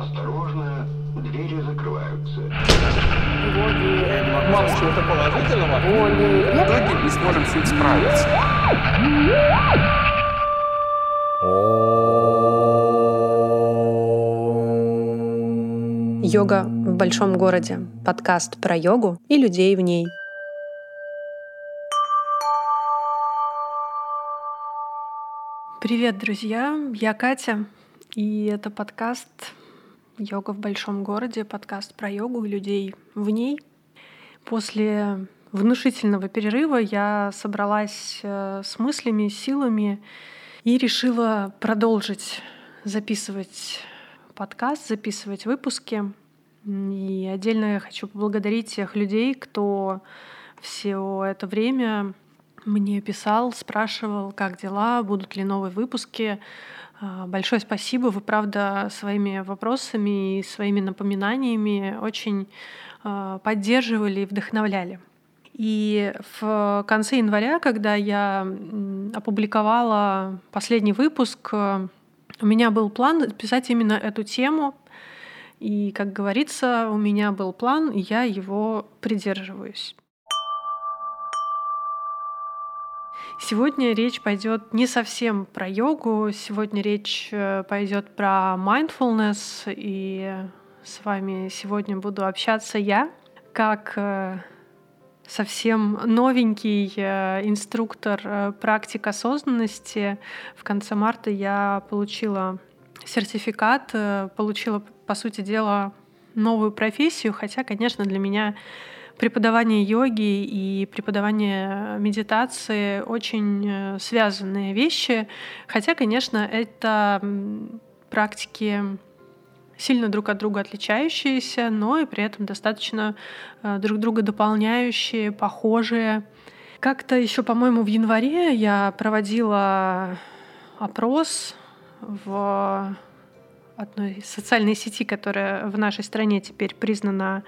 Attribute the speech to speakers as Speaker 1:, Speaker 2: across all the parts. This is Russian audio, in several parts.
Speaker 1: Осторожно, двери закрываются.
Speaker 2: Сказать чего-то положительного. В итоге не сможем с ним справиться.
Speaker 3: Йога в большом городе. Подкаст про йогу и людей в ней. Привет, друзья! Я Катя, и это подкаст «Йога в большом городе», подкаст про йогу и людей в ней. После внушительного перерыва я собралась э, с мыслями, силами и решила продолжить записывать подкаст, записывать выпуски. И отдельно я хочу поблагодарить тех людей, кто все это время мне писал, спрашивал, как дела, будут ли новые выпуски. А, большое спасибо. Вы, правда, своими вопросами и своими напоминаниями очень а, поддерживали и вдохновляли. И в конце января, когда я опубликовала последний выпуск, у меня был план писать именно эту тему. И, как говорится, у меня был план, и я его придерживаюсь. Сегодня речь пойдет не совсем про йогу, сегодня речь э, пойдет про mindfulness, и с вами сегодня буду общаться я, как э, совсем новенький э, инструктор практик осознанности. В конце марта я получила сертификат, получила, по сути дела, новую профессию, хотя, конечно, для меня преподавание йоги и преподавание медитации очень э, связанные вещи. Хотя, конечно, это практики сильно друг от друга отличающиеся, но и при этом достаточно э, друг друга дополняющие, похожие. Как-то еще, по-моему, в январе я проводила опрос в одной социальной сети, которая в нашей стране теперь признана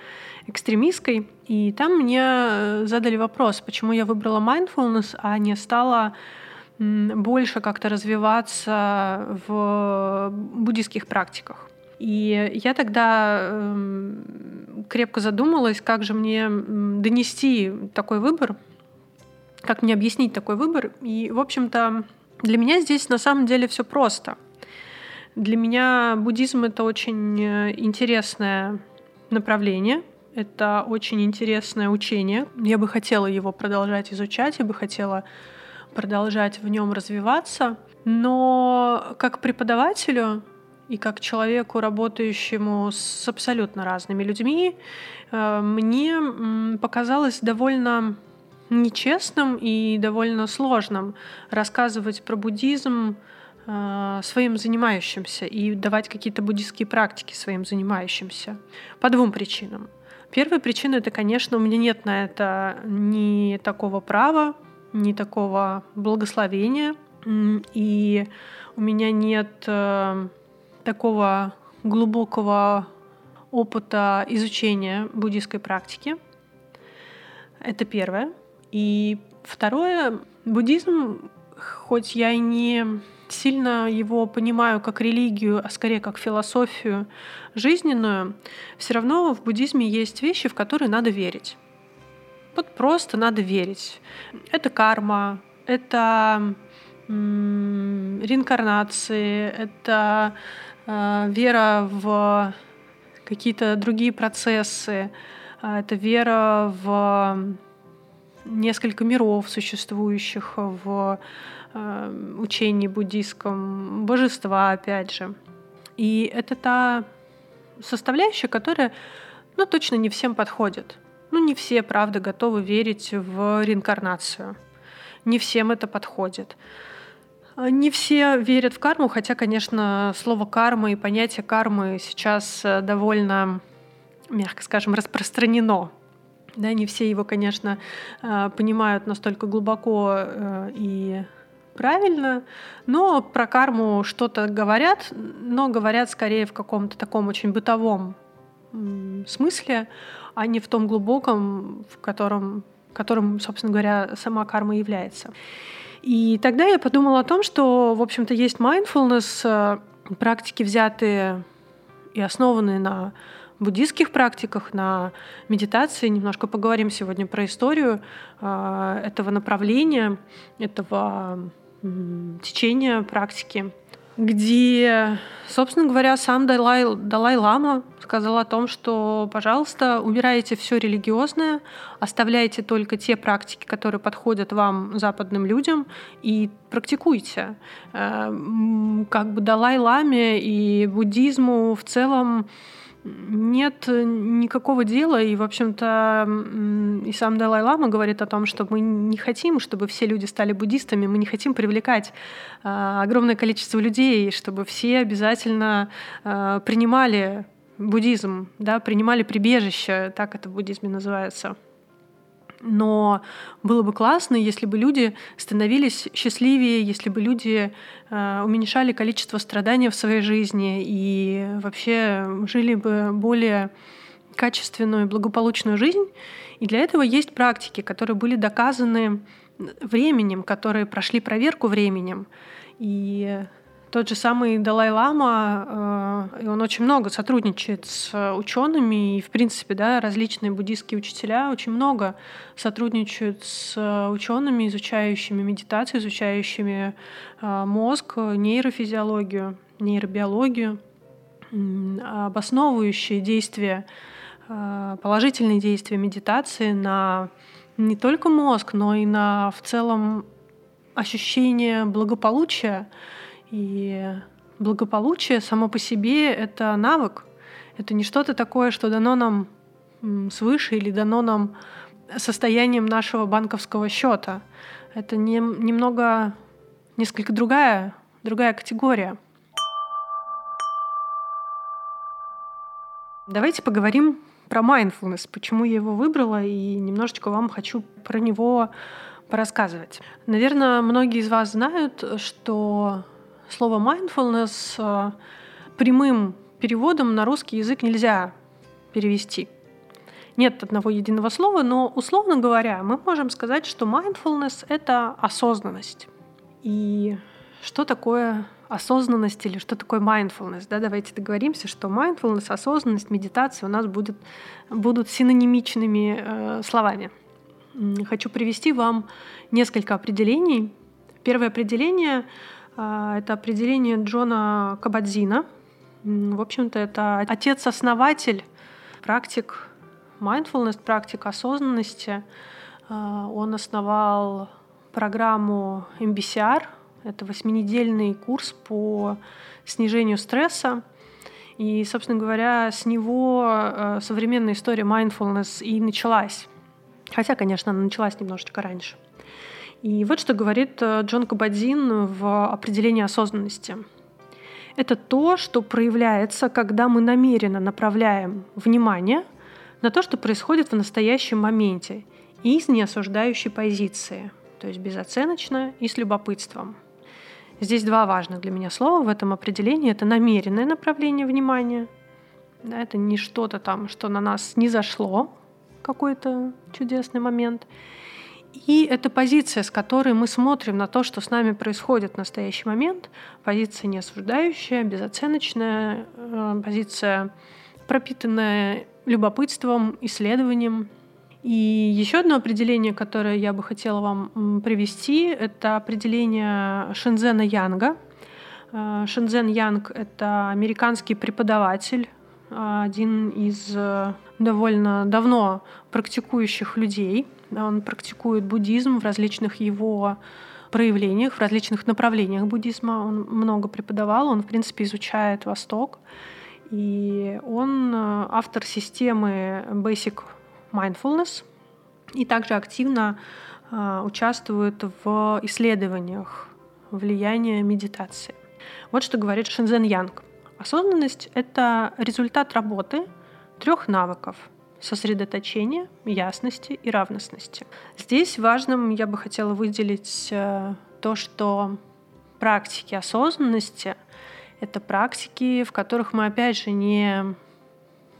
Speaker 3: экстремистской. И там мне э, задали вопрос, почему я выбрала mindfulness, а не стала больше как-то развиваться в буддийских практиках. И я тогда эм, крепко задумалась, как же мне донести такой выбор, как мне объяснить такой выбор. И, в общем-то, для меня здесь на самом деле все просто — для меня буддизм — это очень э, интересное направление, это очень интересное учение. Я бы хотела его продолжать изучать, я бы хотела продолжать в нем развиваться. Но как преподавателю и как человеку, работающему с абсолютно разными людьми, э, мне показалось довольно нечестным и довольно сложным рассказывать про буддизм своим занимающимся и давать какие-то буддийские практики своим занимающимся. По двум причинам. Первая причина это, конечно, у меня нет на это ни такого права, ни такого благословения, и у меня нет э, такого глубокого опыта изучения буддийской практики. Это первое. И второе, буддизм, хоть я и не сильно его понимаю как религию, а скорее как философию жизненную, все равно в буддизме есть вещи, в которые надо верить. Вот просто надо верить. Это карма, это реинкарнации, это э, вера в какие-то другие процессы, э, это вера в несколько миров существующих, в учении буддийском, божества, опять же. И это та составляющая, которая, ну, точно не всем подходит. Ну, не все, правда, готовы верить в реинкарнацию. Не всем это подходит. Не все верят в карму, хотя, конечно, слово карма и понятие кармы сейчас э, довольно, мягко скажем, распространено. Да, не все его, конечно, э, понимают настолько глубоко э, и правильно, но про карму что-то говорят, но говорят скорее в каком-то таком очень бытовом смысле, а не в том глубоком, в котором, которым, собственно говоря, сама карма является. И тогда я подумала о том, что, в общем-то, есть mindfulness, э, практики, взятые и основанные на буддийских практиках, на медитации. Немножко поговорим сегодня про историю э, этого направления, этого течения практики где, собственно говоря, сам Далай, Далай Лама сказал о том, что, пожалуйста, убирайте все религиозное, оставляйте только те практики, которые подходят вам, западным людям, и практикуйте. Э, как бы Далай Ламе и буддизму в целом нет никакого дела, и, в общем-то, и сам Далай-Лама говорит о том, что мы не хотим, чтобы все люди стали буддистами, мы не хотим привлекать э, огромное количество людей, чтобы все обязательно э, принимали буддизм, да, принимали прибежище, так это в буддизме называется. Но было бы классно, если бы люди становились счастливее, если бы люди э, уменьшали количество страданий в своей жизни и вообще жили бы более качественную и благополучную жизнь. И для этого есть практики, которые были доказаны временем, которые прошли проверку временем. И тот же самый Далай-Лама, э, он очень много сотрудничает с учеными, и, в принципе, да, различные буддийские учителя очень много сотрудничают с учеными, изучающими медитацию, изучающими э, мозг, нейрофизиологию, нейробиологию, обосновывающие действия, э, положительные действия медитации на не только мозг, но и на в целом ощущение благополучия, и благополучие само по себе — это навык. Это не что-то такое, что дано нам свыше или дано нам состоянием нашего банковского счета. Это не, немного, несколько другая, другая категория. Давайте поговорим про mindfulness, почему я его выбрала, и немножечко вам хочу про него порассказывать. Наверное, многие из вас знают, что Слово mindfulness э, прямым переводом на русский язык нельзя перевести. Нет одного единого слова, но условно говоря, мы можем сказать, что mindfulness — это осознанность. И что такое осознанность или что такое mindfulness? Да, давайте договоримся, что mindfulness, осознанность, медитация у нас будет, будут синонимичными э, словами. Хочу привести вам несколько определений. Первое определение это определение Джона Кабадзина. В общем-то, это отец-основатель практик mindfulness, практик осознанности. А, он основал программу MBCR. Это восьминедельный курс по снижению стресса. И, собственно говоря, с него а, современная история mindfulness и началась. Хотя, конечно, она началась немножечко раньше. И вот что говорит э, Джон Кабадзин в определении осознанности. Это то, что проявляется, когда мы намеренно направляем внимание на то, что происходит в настоящем моменте, из неосуждающей позиции, то есть безоценочно и с любопытством. Здесь два важных для меня слова в этом определении. Это намеренное направление внимания. Да, это не что-то там, что на нас не зашло, какой-то чудесный момент. И это позиция, с которой мы смотрим на то, что с нами происходит в настоящий момент. Позиция не осуждающая, безоценочная, э, позиция пропитанная любопытством, исследованием. И еще одно определение, которое я бы хотела вам привести, это определение Шензена Янга. Э, Шензен Янг — это американский преподаватель, один из э, довольно давно практикующих людей — он практикует буддизм в различных его проявлениях, в различных направлениях буддизма. Он много преподавал, он, в принципе, изучает Восток. И он э, автор системы Basic Mindfulness и также активно э, участвует в исследованиях влияния медитации. Вот что говорит Шензен Янг. Осознанность — это результат работы трех навыков — сосредоточения, ясности и равностности. Здесь важным я бы хотела выделить э, то, что практики осознанности — это практики, в которых мы, опять же, не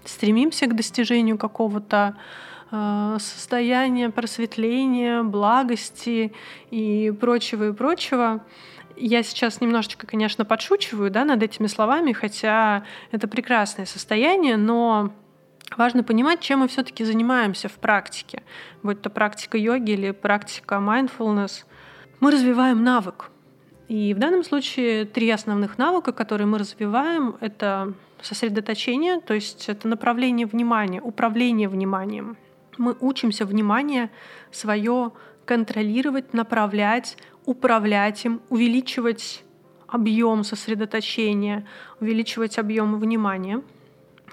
Speaker 3: стремимся к достижению какого-то э, состояния просветления, благости и прочего и прочего. Я сейчас немножечко, конечно, подшучиваю да, над этими словами, хотя это прекрасное состояние, но важно понимать, чем мы все-таки занимаемся в практике. Будь то практика йоги или практика mindfulness. Мы развиваем навык. И в данном случае три основных навыка, которые мы развиваем, это сосредоточение, то есть это направление внимания, управление вниманием. Мы учимся внимание свое контролировать, направлять, управлять им, увеличивать объем сосредоточения, увеличивать объем внимания.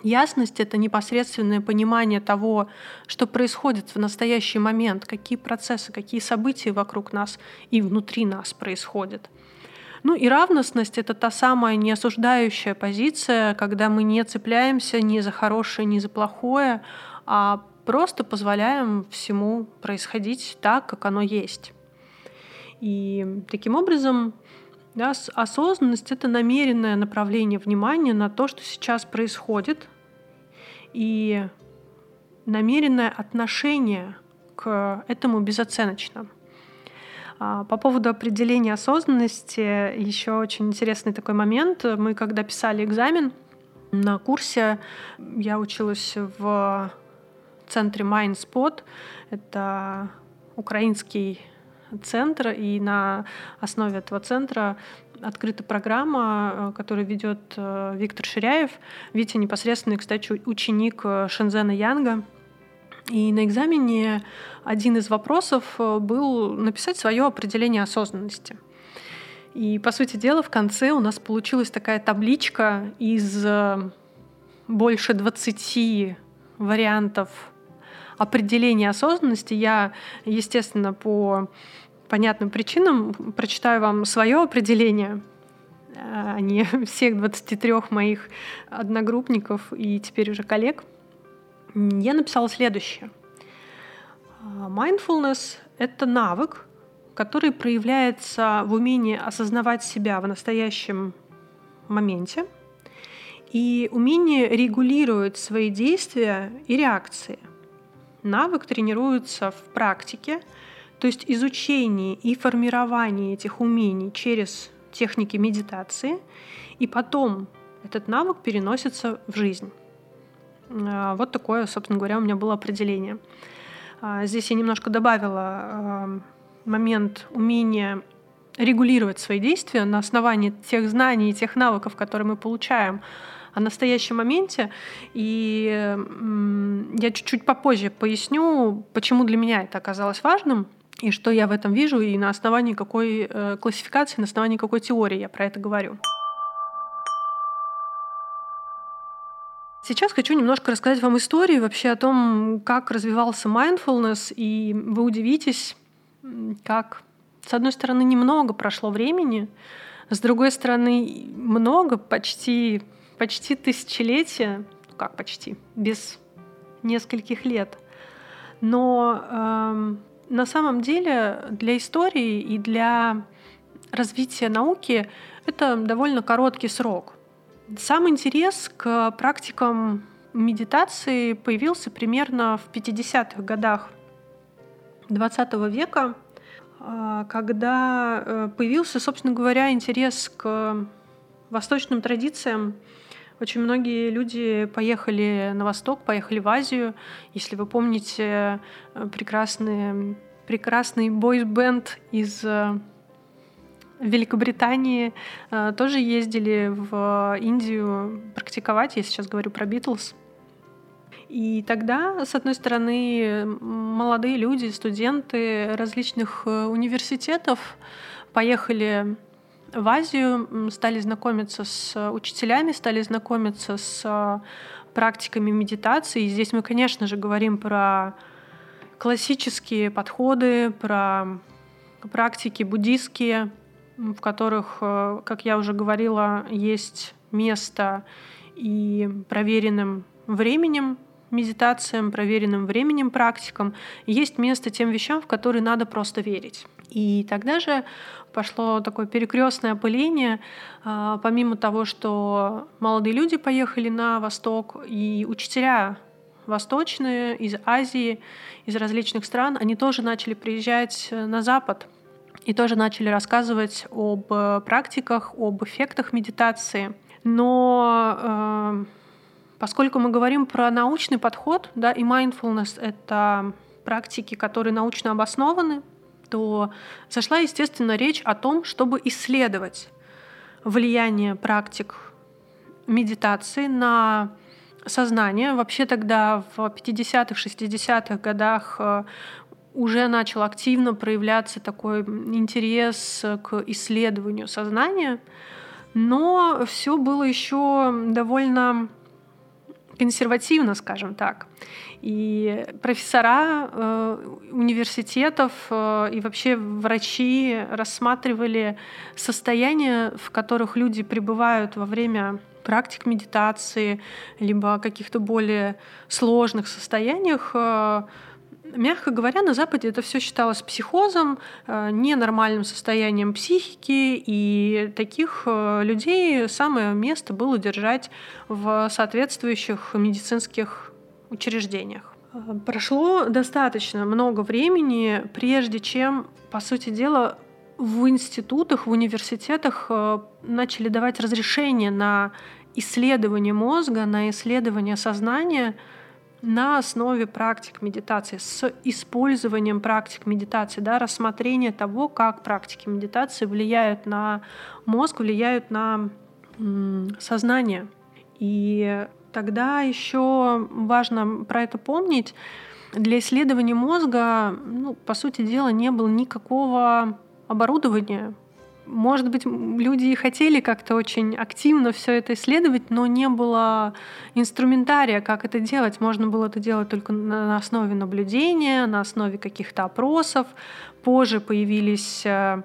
Speaker 3: Ясность — это непосредственное понимание того, что происходит в настоящий момент, какие процессы, какие события вокруг нас и внутри нас происходят. Ну и равностность — это та самая неосуждающая позиция, когда мы не цепляемся ни за хорошее, ни за плохое, а просто позволяем всему происходить так, как оно есть. И таким образом да, осознанность — это намеренное направление внимания на то, что сейчас происходит, и намеренное отношение к этому безоценочно. А, по поводу определения осознанности еще очень интересный такой момент. Мы когда писали экзамен на курсе, я училась в центре MindSpot. Это украинский центр, и на основе этого центра открыта программа, э, которую ведет э, Виктор Ширяев. Витя непосредственный, кстати, ученик э, Шензена Янга. И на экзамене один из вопросов был написать свое определение осознанности. И, по сути дела, в конце у нас получилась такая табличка из больше 20 вариантов определения осознанности. Я, естественно, по понятным причинам прочитаю вам свое определение, а не всех 23 моих одногруппников и теперь уже коллег. Я написала следующее. Mindfulness — это навык, который проявляется в умении осознавать себя в настоящем моменте и умение регулировать свои действия и реакции. Навык тренируется в практике — то есть изучение и формирование этих умений через техники медитации, и потом этот навык переносится в жизнь. А, вот такое, собственно говоря, у меня было определение. А, здесь я немножко добавила а, момент умения регулировать свои действия на основании тех знаний и тех навыков, которые мы получаем о настоящем моменте. И я чуть-чуть попозже поясню, почему для меня это оказалось важным — и что я в этом вижу, и на основании какой э, классификации, на основании какой теории я про это говорю. Сейчас хочу немножко рассказать вам историю вообще о том, как развивался mindfulness, и вы удивитесь, как, с одной стороны, немного прошло времени, с другой стороны, много, почти, почти тысячелетия, ну как почти, без нескольких лет. Но эм, на самом деле для истории и для развития науки это довольно короткий срок. Сам интерес к практикам медитации появился примерно в 50-х годах XX века, а, когда э, появился, собственно говоря, интерес к восточным традициям. Очень многие люди поехали на восток, поехали в Азию. Если вы помните э, прекрасные прекрасный бойс-бенд из э, Великобритании э, тоже ездили в Индию практиковать. Я сейчас говорю про Битлз. И тогда, с одной стороны, молодые люди, студенты различных э, университетов поехали в Азию, стали знакомиться с учителями, стали знакомиться с практиками медитации. И здесь мы, конечно же, говорим про классические подходы, про практики буддийские, в которых, э, как я уже говорила, есть место и проверенным временем медитациям, проверенным временем практикам, есть место тем вещам, в которые надо просто верить. И тогда же пошло такое перекрестное опыление, а, помимо того, что молодые люди поехали на восток, и учителя восточные, из Азии, из различных стран, они тоже начали приезжать э, на Запад. и тоже начали рассказывать об практиках, об эффектах медитации. Но э, поскольку мы говорим про научный подход, да, и mindfulness — это практики, которые научно обоснованы, то зашла, естественно, речь о том, чтобы исследовать влияние практик медитации на сознание. Вообще тогда в 50-х, 60-х годах э, уже начал активно проявляться такой интерес к исследованию сознания, но все было еще довольно консервативно, скажем так. И профессора э, университетов э, и вообще врачи рассматривали состояния, в которых люди пребывают во время практик медитации, либо каких-то более сложных состояниях, э, Мягко говоря, на Западе это все считалось психозом, ненормальным состоянием психики, и таких людей самое место было держать в соответствующих медицинских учреждениях. Прошло достаточно много времени, прежде чем, по сути дела, в институтах, в университетах э, начали давать разрешение на исследование мозга, на исследование сознания на основе практик медитации, с использованием практик медитации, да, рассмотрение того, как практики медитации влияют на мозг, влияют на сознание. И тогда еще важно про это помнить. Для исследования мозга, ну, по сути дела, не было никакого оборудования, может быть, люди и хотели как-то очень активно все это исследовать, но не было инструментария, как это делать. Можно было это делать только на основе наблюдения, на основе каких-то опросов. Позже появились э,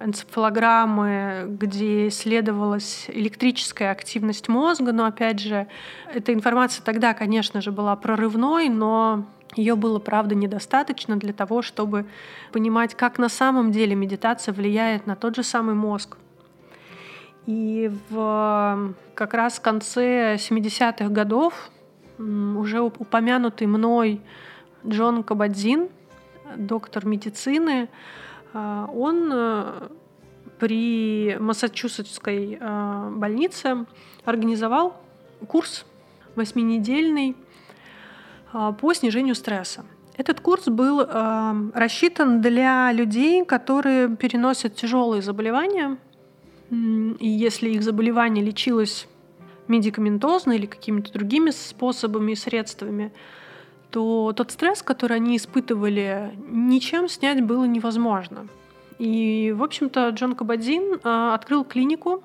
Speaker 3: энцефалограммы, где исследовалась электрическая активность мозга, но опять же, эта информация тогда, конечно же, была прорывной, но ее было, правда, недостаточно для того, чтобы понимать, как на самом деле медитация влияет на тот же самый мозг. И в как раз в конце 70-х годов уже упомянутый мной Джон Кабадзин, доктор медицины, он э, при Массачусетской э, больнице организовал курс восьминедельный а, по снижению стресса. Этот курс был э, рассчитан для людей, которые переносят тяжелые заболевания, и если их заболевание лечилось медикаментозно или какими-то другими способами и средствами, то тот стресс, который они испытывали, ничем снять было невозможно. И, в общем-то, Джон Кабадзин э, открыл клинику,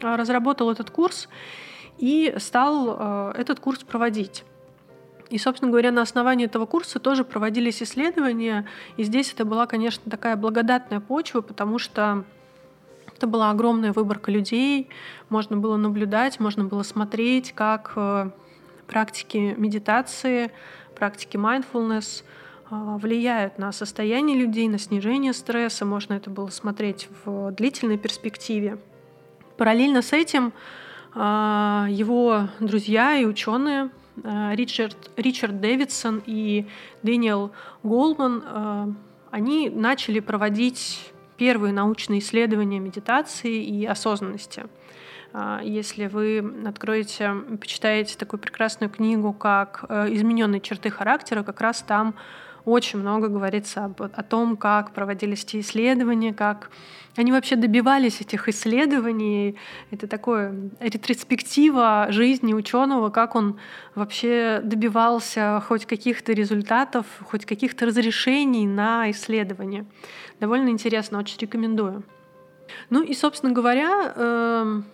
Speaker 3: э, разработал этот курс и стал э, этот курс проводить. И, собственно говоря, на основании этого курса тоже проводились исследования. И здесь это была, конечно, такая благодатная почва, потому что это была огромная выборка людей, можно было наблюдать, можно было смотреть, как э, практики медитации, практики mindfulness э, влияют на состояние людей, на снижение стресса. Можно это было смотреть в длительной перспективе. Параллельно с этим э, его друзья и ученые Э, Ричард, Ричард Дэвидсон и Дэниел Голман, они начали проводить первые научные исследования медитации и осознанности. Э, если вы откроете, почитаете такую прекрасную книгу, как «Измененные черты характера», как раз там очень много говорится об, о том, как проводились эти исследования, как они вообще добивались этих исследований. Это такое ретроспектива жизни ученого, как он вообще добивался хоть каких-то результатов, хоть каких-то разрешений на исследования. Довольно интересно, очень рекомендую. Ну и, собственно говоря, эм,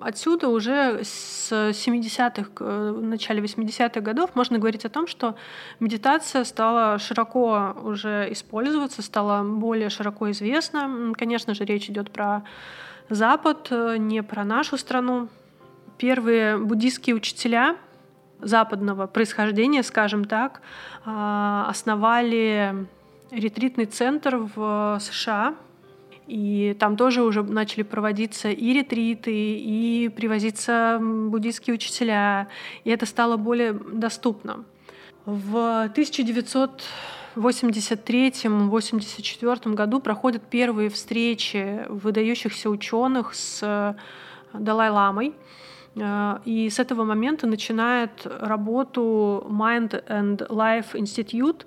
Speaker 3: отсюда уже с 70-х, э, в начале 80-х годов можно говорить о том, что медитация стала широко уже использоваться, стала более широко известна. Конечно же, речь идет про Запад, э, не про нашу страну. Первые буддийские учителя западного происхождения, скажем так, а, основали ретритный центр в США — и там тоже уже начали проводиться и ретриты, и привозиться буддийские учителя. И это стало более доступно. В 1983-84 году проходят первые встречи выдающихся ученых с Далай-ламой. И с этого момента начинает работу Mind and Life Institute,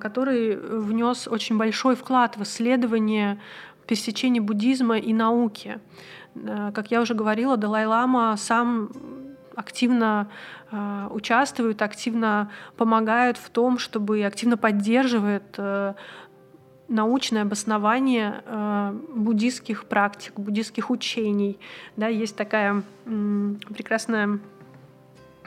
Speaker 3: который внес очень большой вклад в исследование пересечения буддизма и науки. Как я уже говорила, Далай-лама сам активно э, участвует, активно помогает в том, чтобы активно поддерживает э, научное обоснование э, буддийских практик, буддийских учений. Да, есть такая прекрасная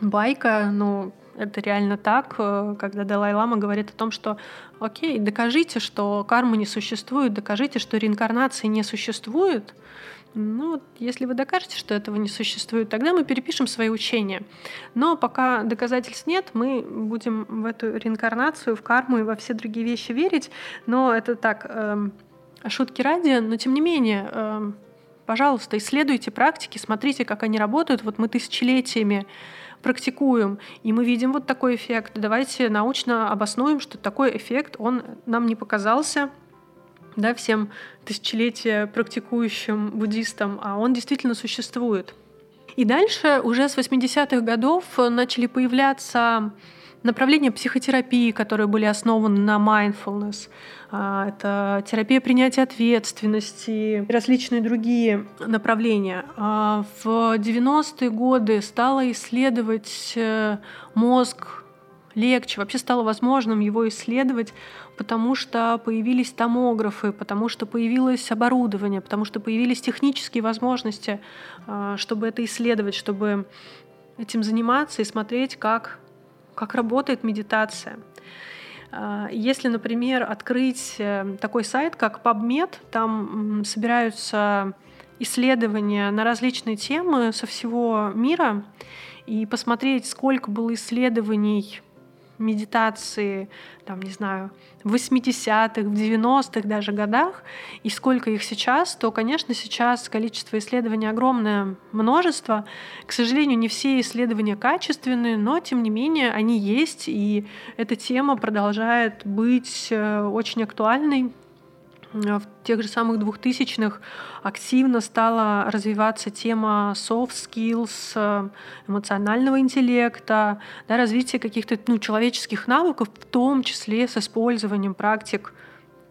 Speaker 3: байка, ну, это реально так, э, когда Далай-Лама говорит о том, что окей, докажите, что кармы не существует, докажите, что реинкарнации не существует, ну, если вы докажете, что этого не существует, тогда мы перепишем свои учения. Но пока доказательств нет, мы будем в эту реинкарнацию, в карму и во все другие вещи верить. Но это так, э, шутки ради, но тем не менее, э, пожалуйста, исследуйте практики, смотрите, как они работают. Вот мы тысячелетиями практикуем, и мы видим вот такой эффект. Давайте научно обоснуем, что такой эффект, он нам не показался, да, всем тысячелетия практикующим буддистам, а он действительно существует. И дальше уже с 80-х годов начали появляться направления психотерапии, которые были основаны на mindfulness. А, это терапия принятия ответственности, различные другие направления. А, в 90-е годы стала исследовать э, мозг легче, вообще стало возможным его исследовать, потому что появились томографы, потому что появилось оборудование, потому что появились технические возможности, а, чтобы это исследовать, чтобы этим заниматься и смотреть, как, как работает медитация. А, если, например, открыть э, такой сайт, как PubMed, там собираются исследования на различные темы со всего мира, и посмотреть, сколько было исследований медитации, там, не знаю, в 80-х, в 90-х даже годах, и сколько их сейчас, то, конечно, сейчас количество исследований огромное множество. К сожалению, не все исследования качественные, но, тем не менее, они есть, и эта тема продолжает быть э, очень актуальной в тех же самых двухтысячных активно стала развиваться тема soft skills, э, эмоционального интеллекта, да, развития каких-то ну, человеческих навыков, в том числе с использованием практик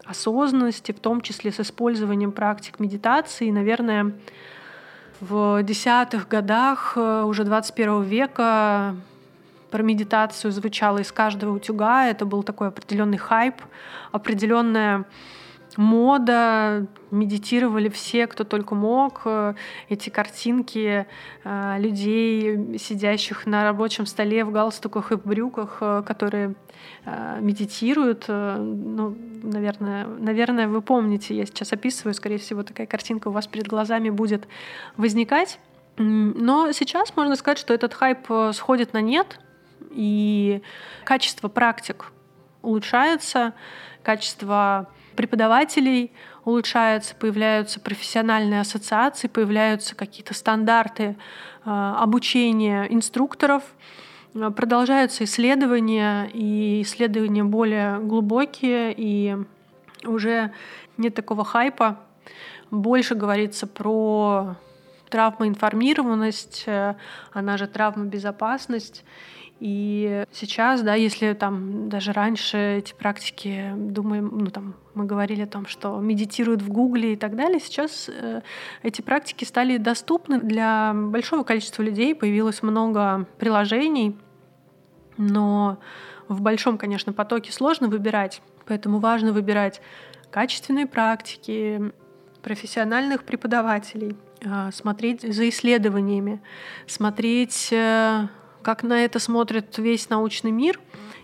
Speaker 3: осознанности, в том числе с использованием практик медитации. И, наверное, в десятых годах э, уже 21 века про медитацию звучало из каждого утюга. Это был такой определенный хайп, определенная мода, медитировали все, кто только мог. Эти картинки э, людей, сидящих на рабочем столе в галстуках и брюках, э, которые э, медитируют. Ну, наверное, наверное, вы помните, я сейчас описываю, скорее всего, такая картинка у вас перед глазами будет возникать. Но сейчас можно сказать, что этот хайп сходит на нет, и качество практик улучшается, качество преподавателей улучшается, появляются профессиональные ассоциации, появляются какие-то стандарты э, обучения инструкторов, э, продолжаются исследования, и исследования более глубокие, и уже нет такого хайпа. Больше говорится про травмоинформированность, э, она же травмобезопасность. И сейчас, да, если там даже раньше эти практики, думаем, ну там мы говорили о том, что медитируют в Гугле и так далее, сейчас э, эти практики стали доступны для большого количества людей, появилось много приложений, но в большом, конечно, потоке сложно выбирать, поэтому важно выбирать качественные практики, профессиональных преподавателей, э, смотреть за исследованиями, смотреть э, как на это смотрит весь научный мир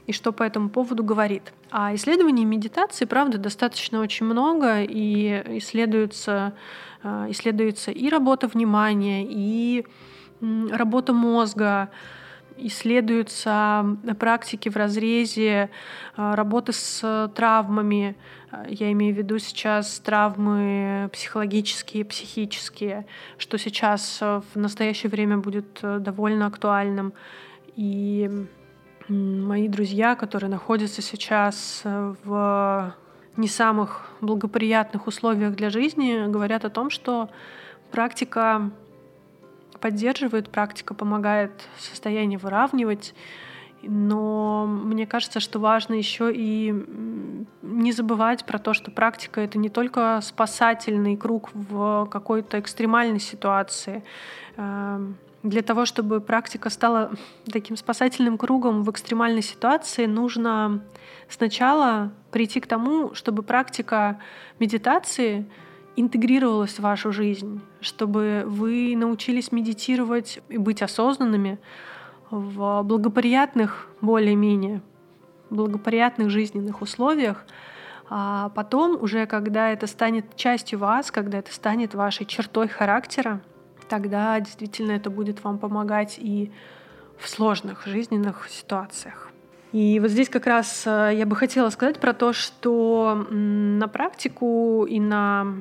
Speaker 3: и что по этому поводу говорит. А исследований медитации, правда, достаточно очень много, и исследуется, э, исследуется и работа внимания, и работа мозга, исследуются практики в разрезе э, работы с травмами. Я имею в виду сейчас травмы психологические, психические, что сейчас э, в настоящее время будет э, довольно актуальным. И мои друзья, которые находятся сейчас в не самых благоприятных условиях для жизни, говорят о том, что практика поддерживает, практика помогает состояние выравнивать, но мне кажется, что важно еще и не забывать про то, что практика это не только спасательный круг в какой-то экстремальной ситуации. Эм, для того, чтобы практика стала таким спасательным кругом в экстремальной ситуации, нужно сначала прийти к тому, чтобы практика медитации интегрировалась в вашу жизнь, чтобы вы научились медитировать и быть осознанными в благоприятных, более-менее, благоприятных жизненных условиях, а потом уже, когда это станет частью вас, когда это станет вашей чертой характера, тогда действительно это будет вам помогать и в сложных жизненных ситуациях. И вот здесь как раз э, я бы хотела сказать про то, что на практику и на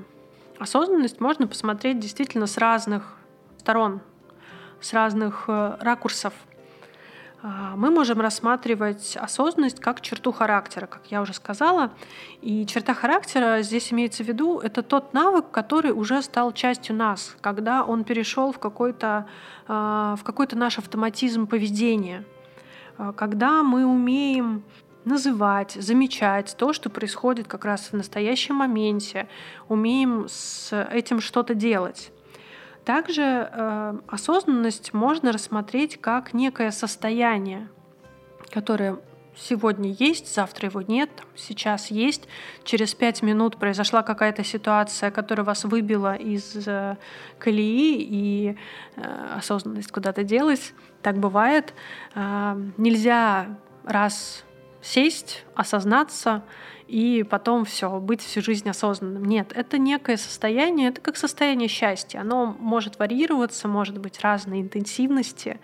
Speaker 3: осознанность можно посмотреть действительно с разных сторон, с разных э, ракурсов. А, мы можем рассматривать осознанность как черту характера, как я уже сказала. И черта характера здесь имеется в виду, это тот навык, который уже стал частью нас, когда он перешел в какой-то а, в какой-то наш автоматизм поведения – а, когда мы умеем называть, замечать то, что происходит как раз в настоящем моменте, умеем с этим что-то делать. Также э, осознанность можно рассмотреть как некое состояние, которое сегодня есть, завтра его нет, сейчас есть, через пять минут произошла какая-то ситуация, которая вас выбила из э, колеи, и э, осознанность куда-то делась. Так бывает. Э, нельзя раз сесть, осознаться и потом все, быть всю жизнь осознанным. Нет, это некое состояние, это как состояние счастья. Оно может варьироваться, может быть разной интенсивности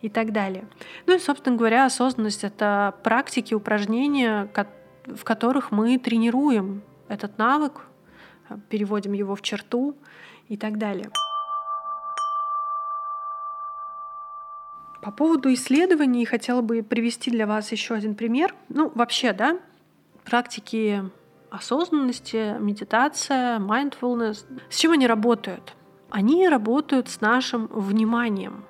Speaker 3: и так далее. Ну и, собственно говоря, осознанность — это практики, упражнения, в которых мы тренируем этот навык, переводим его в черту и так далее. По поводу исследований хотела бы привести для вас еще один пример. Ну, вообще, да, практики осознанности, медитация, mindfulness. С чем они работают? Они работают с нашим вниманием.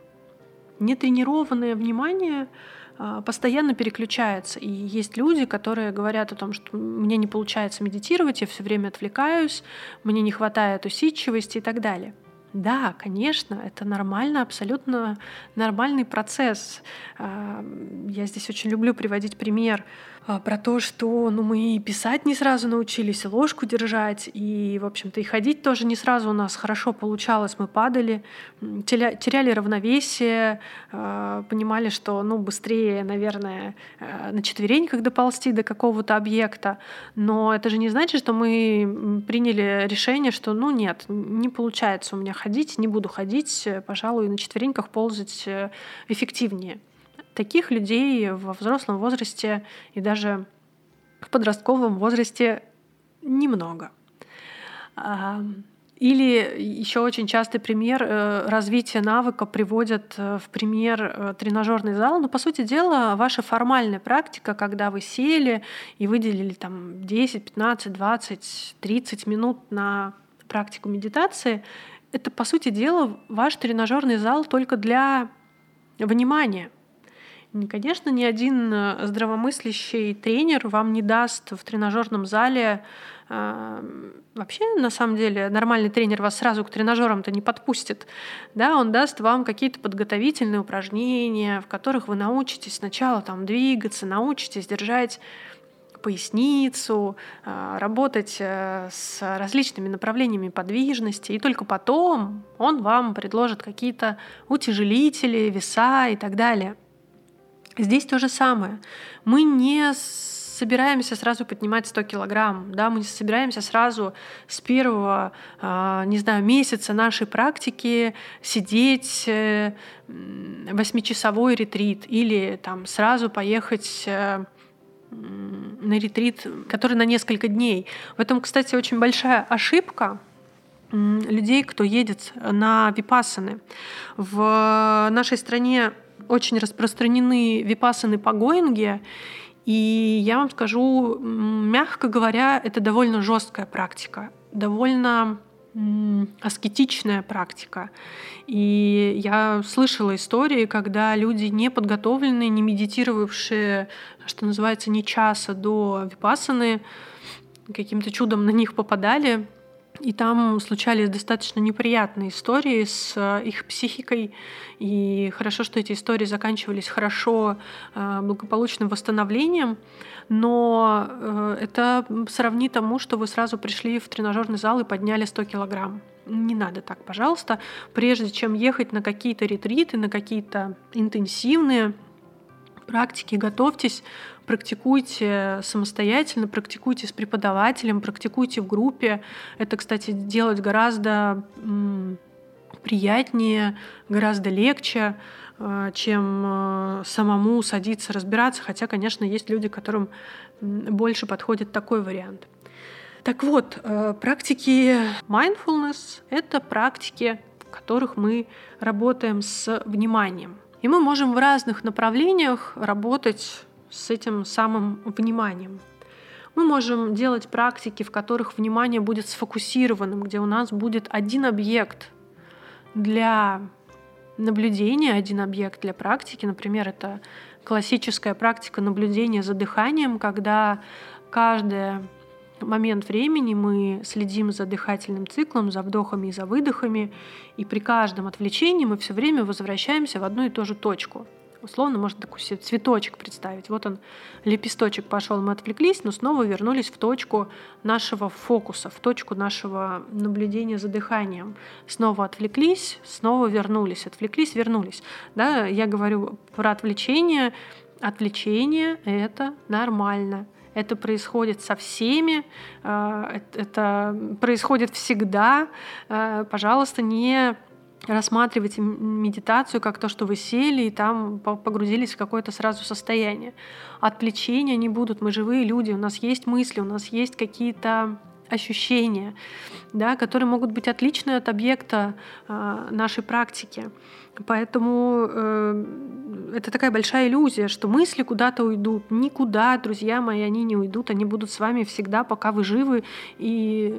Speaker 3: Нетренированное внимание а, постоянно переключается. И есть люди, которые говорят о том, что мне не получается медитировать, я все время отвлекаюсь, мне не хватает усидчивости и так далее. Да, конечно, это нормально, абсолютно нормальный процесс. А, я здесь очень люблю приводить пример а, про то, что ну, мы и писать не сразу научились, и ложку держать, и, в общем-то, и ходить тоже не сразу у нас хорошо получалось. Мы падали, теряли равновесие, а, понимали, что ну, быстрее, наверное, э, на четвереньках доползти до какого-то объекта. Но это же не значит, что мы приняли решение, что ну нет, не получается у меня ходить, не буду ходить, пожалуй, на четвереньках ползать э, эффективнее. Таких людей во взрослом возрасте и даже в подростковом возрасте немного. Или еще очень частый пример э, развития навыка приводят э, в пример э, тренажерный зал. Но, по сути дела, ваша формальная практика, когда вы сели и выделили там 10, 15, 20, 30 минут на практику медитации, это, по сути дела, ваш тренажерный зал только для внимания — Конечно, ни один э, здравомыслящий тренер вам не даст в тренажерном зале э, Вообще, на самом деле, нормальный тренер вас сразу к тренажерам-то не подпустит. Да, он даст вам какие-то подготовительные упражнения, в которых вы научитесь сначала там двигаться, научитесь держать поясницу, э, работать с различными направлениями подвижности, и только потом он вам предложит какие-то утяжелители, веса и так далее. Здесь то же самое. Мы не собираемся сразу поднимать 100 килограмм, да, мы не собираемся сразу с первого, а, не знаю, месяца нашей практики сидеть э, восьмичасовой ретрит или там сразу поехать э, на ретрит, который на несколько дней. В этом, кстати, очень большая ошибка людей, кто едет на випассаны. В нашей стране очень распространены випасаны по Гоинге, и я вам скажу, мягко говоря, это довольно жесткая практика, довольно аскетичная практика. И я слышала истории, когда люди не подготовленные, не медитировавшие, что называется, не часа до випасаны, каким-то чудом на них попадали, и там случались достаточно неприятные истории с э, их психикой. И хорошо, что эти истории заканчивались хорошо, э, благополучным восстановлением. Но э, это сравни тому, что вы сразу пришли в тренажерный зал и подняли 100 килограмм. Не надо так, пожалуйста. Прежде чем ехать на какие-то ретриты, на какие-то интенсивные практики, готовьтесь практикуйте самостоятельно, практикуйте с преподавателем, практикуйте в группе. Это, кстати, делать гораздо приятнее, гораздо легче, э, чем э, самому садиться, разбираться. Хотя, конечно, есть люди, которым больше подходит такой вариант. Так вот, э, практики mindfulness — это практики, в которых мы работаем с вниманием. И мы можем в разных направлениях работать с этим самым вниманием. Мы можем делать практики, в которых внимание будет сфокусированным, где у нас будет один объект для наблюдения, один объект для практики. Например, это классическая практика наблюдения за дыханием, когда каждый момент времени мы следим за дыхательным циклом, за вдохами и за выдохами, и при каждом отвлечении мы все время возвращаемся в одну и ту же точку – Условно можно такой себе цветочек представить. Вот он, лепесточек пошел, мы отвлеклись, но снова вернулись в точку нашего фокуса, в точку нашего наблюдения за дыханием. Снова отвлеклись, снова вернулись, отвлеклись, вернулись. Да, я говорю про отвлечение. Отвлечение — это нормально. Это происходит со всеми, э, это происходит всегда. Э, пожалуйста, не рассматривайте медитацию как то, что вы сели и там погрузились в какое-то сразу состояние. Отвлечения не будут, мы живые люди, у нас есть мысли, у нас есть какие-то ощущения, да, которые могут быть отличны от объекта э, нашей практики. Поэтому э, это такая большая иллюзия, что мысли куда-то уйдут. Никуда, друзья мои, они не уйдут, они будут с вами всегда, пока вы живы, и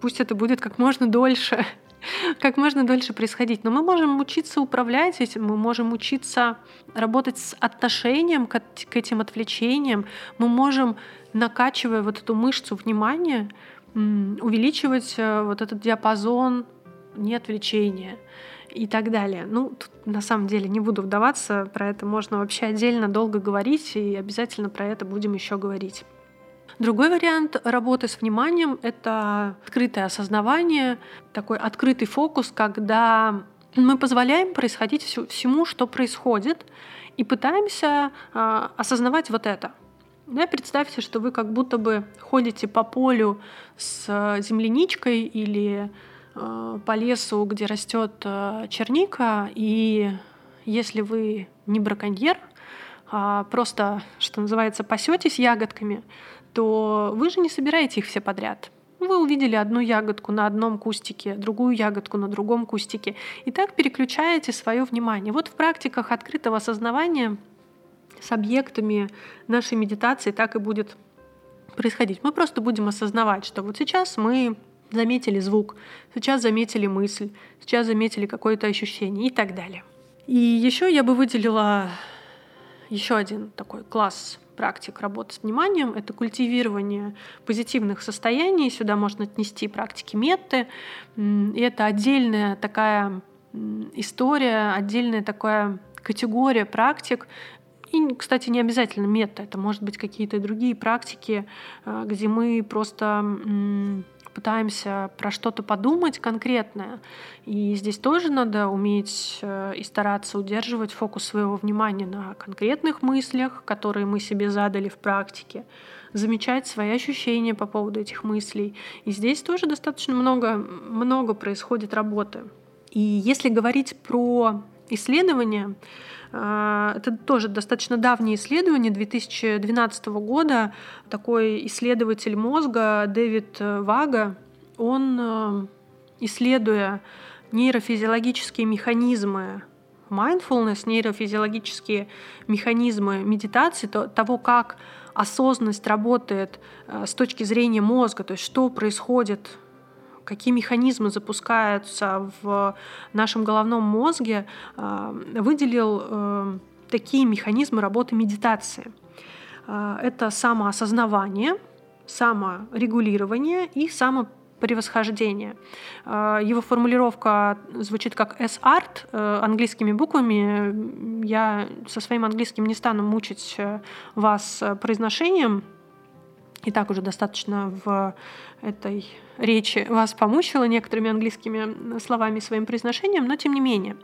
Speaker 3: пусть это будет как можно дольше как можно дольше происходить. Но мы можем учиться управлять этим, мы можем учиться работать с отношением к, к этим отвлечениям, мы можем, накачивая вот эту мышцу внимания, увеличивать э, вот этот диапазон неотвлечения и так далее. Ну, тут, на самом деле не буду вдаваться, про это можно вообще отдельно долго говорить, и обязательно про это будем еще говорить. Другой вариант работы с вниманием — это открытое осознавание, такой открытый фокус, когда мы позволяем происходить всему, что происходит, и пытаемся э, осознавать вот это. Да, представьте, что вы как будто бы ходите по полю с земляничкой или э, по лесу, где растет э, черника, и если вы не браконьер, а просто, что называется, пасетесь ягодками, то вы же не собираете их все подряд. Вы увидели одну ягодку на одном кустике, другую ягодку на другом кустике, и так переключаете свое внимание. Вот в практиках открытого осознавания с объектами нашей медитации так и будет происходить. Мы просто будем осознавать, что вот сейчас мы заметили звук, сейчас заметили мысль, сейчас заметили какое-то ощущение и так далее. И еще я бы выделила еще один такой класс практик работы с вниманием — это культивирование позитивных состояний. Сюда можно отнести практики метты. И это отдельная такая история, отдельная такая категория практик, и, кстати, не обязательно мета, это может быть какие-то другие практики, э, где мы просто пытаемся про что-то подумать конкретное. И здесь тоже надо уметь э, и стараться удерживать фокус своего внимания на конкретных мыслях, которые мы себе задали в практике, замечать свои ощущения по поводу этих мыслей. И здесь тоже достаточно много, много происходит работы. И если говорить про исследования, э, это тоже достаточно давнее исследование 2012 года. Такой исследователь мозга Дэвид Вага, он, э, исследуя нейрофизиологические механизмы mindfulness, нейрофизиологические механизмы медитации, то, того, как осознанность работает э, с точки зрения мозга, то есть что происходит какие механизмы запускаются в нашем головном мозге, э, выделил э, такие механизмы работы медитации. Это самоосознавание, саморегулирование и само превосхождение. Э, его формулировка звучит как S-art э, английскими буквами. Я со своим английским не стану мучить э, вас произношением. И так уже достаточно в этой речи вас помучила некоторыми английскими словами своим произношением, но тем не менее.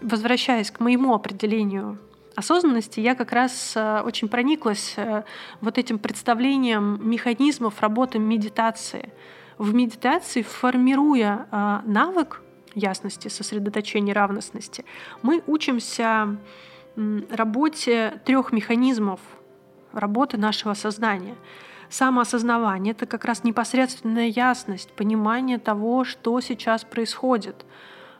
Speaker 3: Возвращаясь к моему определению осознанности, я как раз очень прониклась вот этим представлением механизмов работы медитации – в медитации, формируя э, навык ясности, сосредоточения, равностности, мы учимся работе трех механизмов работы нашего сознания. Самоосознавание — это как раз непосредственная ясность, понимание того, что сейчас происходит,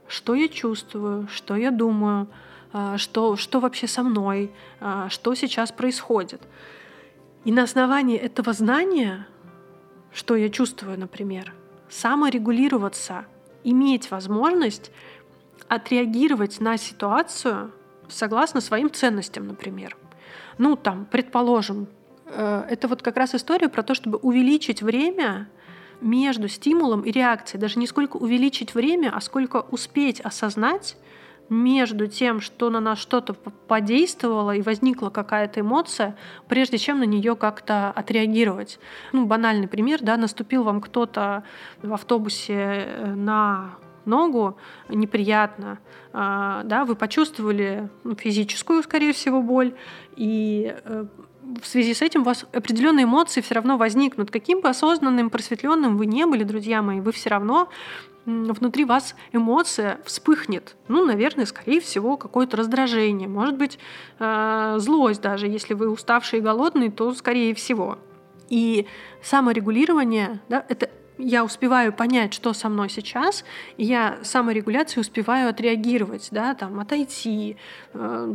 Speaker 3: что я чувствую, что я думаю, а, что, что вообще со мной, а, что сейчас происходит. И на основании этого знания что я чувствую, например. Саморегулироваться, иметь возможность отреагировать на ситуацию согласно своим ценностям, например. Ну, там, предположим, э, это вот как раз история про то, чтобы увеличить время между стимулом и реакцией. Даже не сколько увеличить время, а сколько успеть осознать, между тем, что на нас что-то подействовало и возникла какая-то эмоция, прежде чем на нее как-то отреагировать. Ну, банальный пример, да, наступил вам кто-то в автобусе э, на ногу неприятно, а, да, вы почувствовали ну, физическую, скорее всего, боль, и э, в связи с этим у вас определенные эмоции все равно возникнут. Каким бы осознанным, просветленным вы не были, друзья мои, вы все равно внутри вас эмоция вспыхнет. Ну, наверное, скорее всего, какое-то раздражение, может быть, э, злость даже. Если вы уставший и голодный, то скорее всего. И саморегулирование, да, это я успеваю понять, что со мной сейчас, и я саморегуляцией успеваю отреагировать, да, там, отойти, э,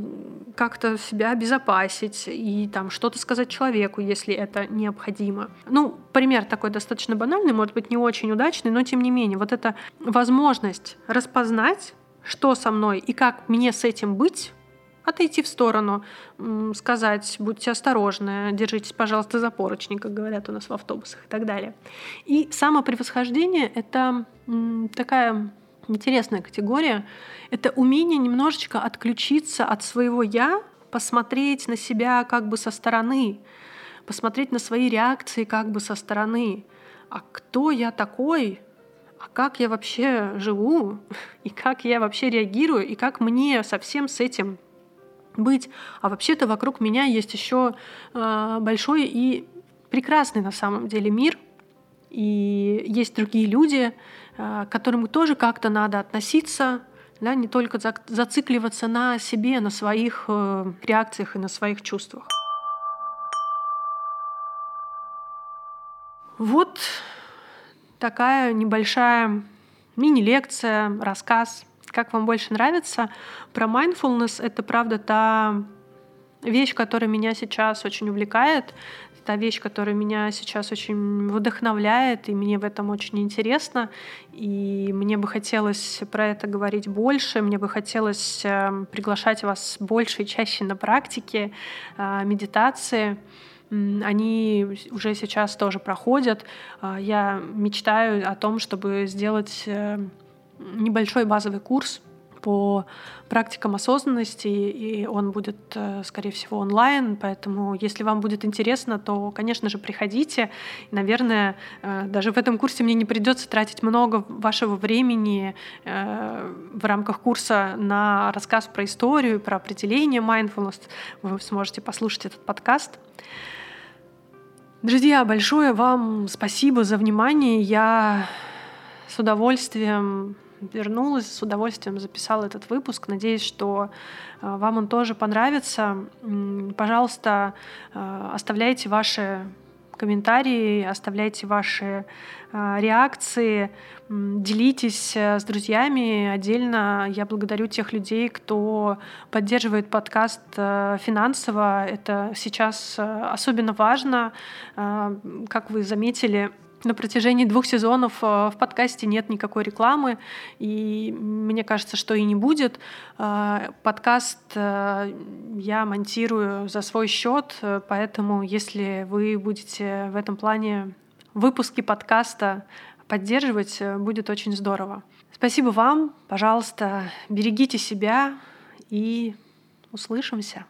Speaker 3: как-то себя обезопасить и там что-то сказать человеку, если это необходимо. Ну, пример такой достаточно банальный, может быть, не очень удачный, но тем не менее, вот эта возможность распознать, что со мной и как мне с этим быть, отойти в сторону, сказать, будьте осторожны, держитесь, пожалуйста, за поручни, как говорят у нас в автобусах и так далее. И самопревосхождение — это такая интересная категория. Это умение немножечко отключиться от своего «я», посмотреть на себя как бы со стороны, посмотреть на свои реакции как бы со стороны. А кто я такой? А как я вообще живу? И как я вообще реагирую? И как мне совсем с этим быть. А вообще-то вокруг меня есть еще э, большой и прекрасный на самом деле мир. И есть другие люди, э, к которым тоже как-то надо относиться, да, не только зацикливаться на себе, на своих э, реакциях и на своих чувствах. Вот такая небольшая мини-лекция, рассказ как вам больше нравится. Про mindfulness — это, правда, та вещь, которая меня сейчас очень увлекает, та вещь, которая меня сейчас очень вдохновляет, и мне в этом очень интересно. И мне бы хотелось про это говорить больше, мне бы хотелось эм, приглашать вас больше и чаще на практики, э, медитации. Они уже сейчас тоже проходят. Э, я мечтаю о том, чтобы сделать э, небольшой базовый курс по практикам осознанности, и он будет, э, скорее всего, онлайн, поэтому если вам будет интересно, то, конечно же, приходите. Наверное, э, даже в этом курсе мне не придется тратить много вашего времени э, в рамках курса на рассказ про историю, про определение mindfulness. Вы сможете послушать этот подкаст. Друзья, большое вам спасибо за внимание. Я с удовольствием вернулась, с удовольствием записала этот выпуск. Надеюсь, что э, вам он тоже понравится. Пожалуйста, э, оставляйте ваши комментарии, оставляйте ваши э, реакции, делитесь с друзьями. Отдельно я благодарю тех людей, кто поддерживает подкаст финансово. Это сейчас особенно важно. Как вы заметили, на протяжении двух сезонов э, в подкасте нет никакой рекламы, и мне кажется, что и не будет. Э, подкаст э, я монтирую за свой счет, поэтому если вы будете в этом плане выпуски подкаста поддерживать, будет очень здорово. Спасибо вам, пожалуйста, берегите себя и услышимся.